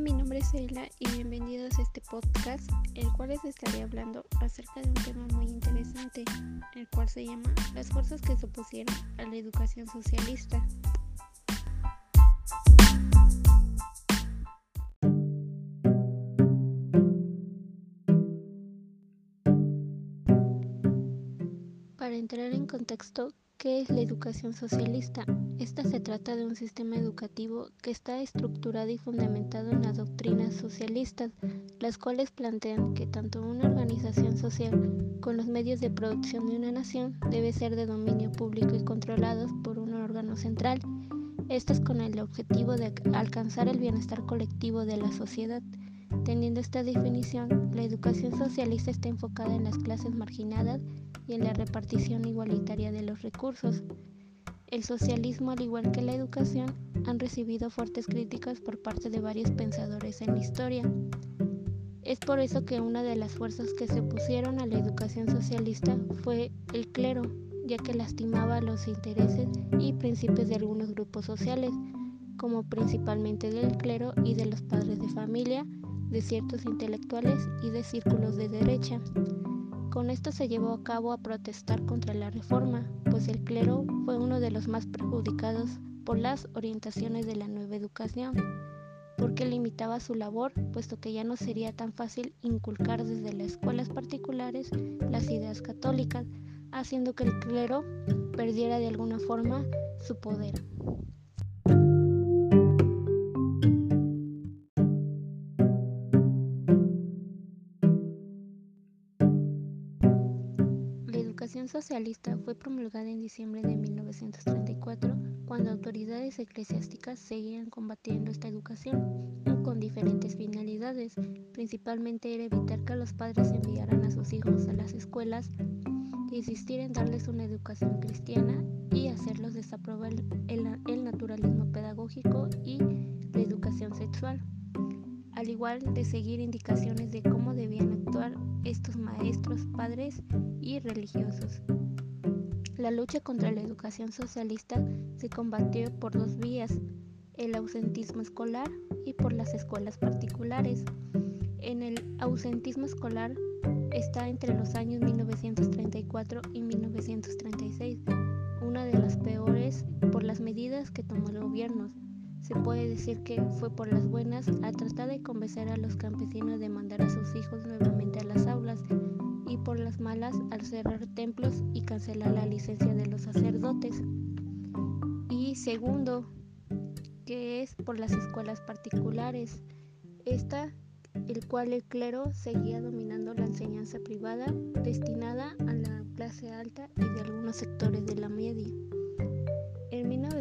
mi nombre es Sheila y bienvenidos a este podcast, el cual les estaré hablando acerca de un tema muy interesante, el cual se llama Las fuerzas que se opusieron a la educación socialista. Para entrar en contexto, ¿Qué es la educación socialista? Esta se trata de un sistema educativo que está estructurado y fundamentado en las doctrinas socialistas, las cuales plantean que tanto una organización social con los medios de producción de una nación debe ser de dominio público y controlados por un órgano central. Esto es con el objetivo de alcanzar el bienestar colectivo de la sociedad. Teniendo esta definición, la educación socialista está enfocada en las clases marginadas y en la repartición igualitaria de los recursos. El socialismo, al igual que la educación, han recibido fuertes críticas por parte de varios pensadores en la historia. Es por eso que una de las fuerzas que se opusieron a la educación socialista fue el clero, ya que lastimaba los intereses y principios de algunos grupos sociales, como principalmente del clero y de los padres de familia, de ciertos intelectuales y de círculos de derecha. Con esto se llevó a cabo a protestar contra la reforma, pues el clero fue uno de los más perjudicados por las orientaciones de la nueva educación, porque limitaba su labor, puesto que ya no sería tan fácil inculcar desde las escuelas particulares las ideas católicas, haciendo que el clero perdiera de alguna forma su poder. Educación socialista fue promulgada en diciembre de 1934, cuando autoridades eclesiásticas seguían combatiendo esta educación con diferentes finalidades. Principalmente era evitar que los padres enviaran a sus hijos a las escuelas, insistir en darles una educación cristiana y hacerlos desaprobar el naturalismo pedagógico y la educación sexual al igual de seguir indicaciones de cómo debían actuar estos maestros, padres y religiosos. La lucha contra la educación socialista se combatió por dos vías, el ausentismo escolar y por las escuelas particulares. En el ausentismo escolar está entre los años 1934 y 1936, una de las peores por las medidas que tomó el gobierno, se puede decir que fue por las buenas a tratar de convencer a los campesinos de mandar a sus hijos nuevamente a las aulas y por las malas al cerrar templos y cancelar la licencia de los sacerdotes. Y segundo, que es por las escuelas particulares, esta el cual el clero seguía dominando la enseñanza privada destinada a la clase alta y de algunos sectores de la media.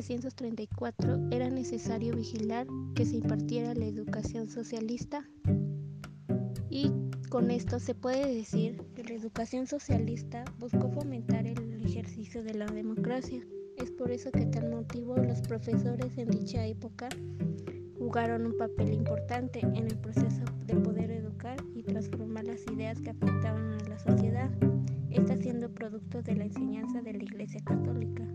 En 1934 era necesario vigilar que se impartiera la educación socialista y con esto se puede decir que la educación socialista buscó fomentar el ejercicio de la democracia. Es por eso que tal motivo los profesores en dicha época jugaron un papel importante en el proceso de poder educar y transformar las ideas que afectaban a la sociedad, esta siendo producto de la enseñanza de la Iglesia Católica.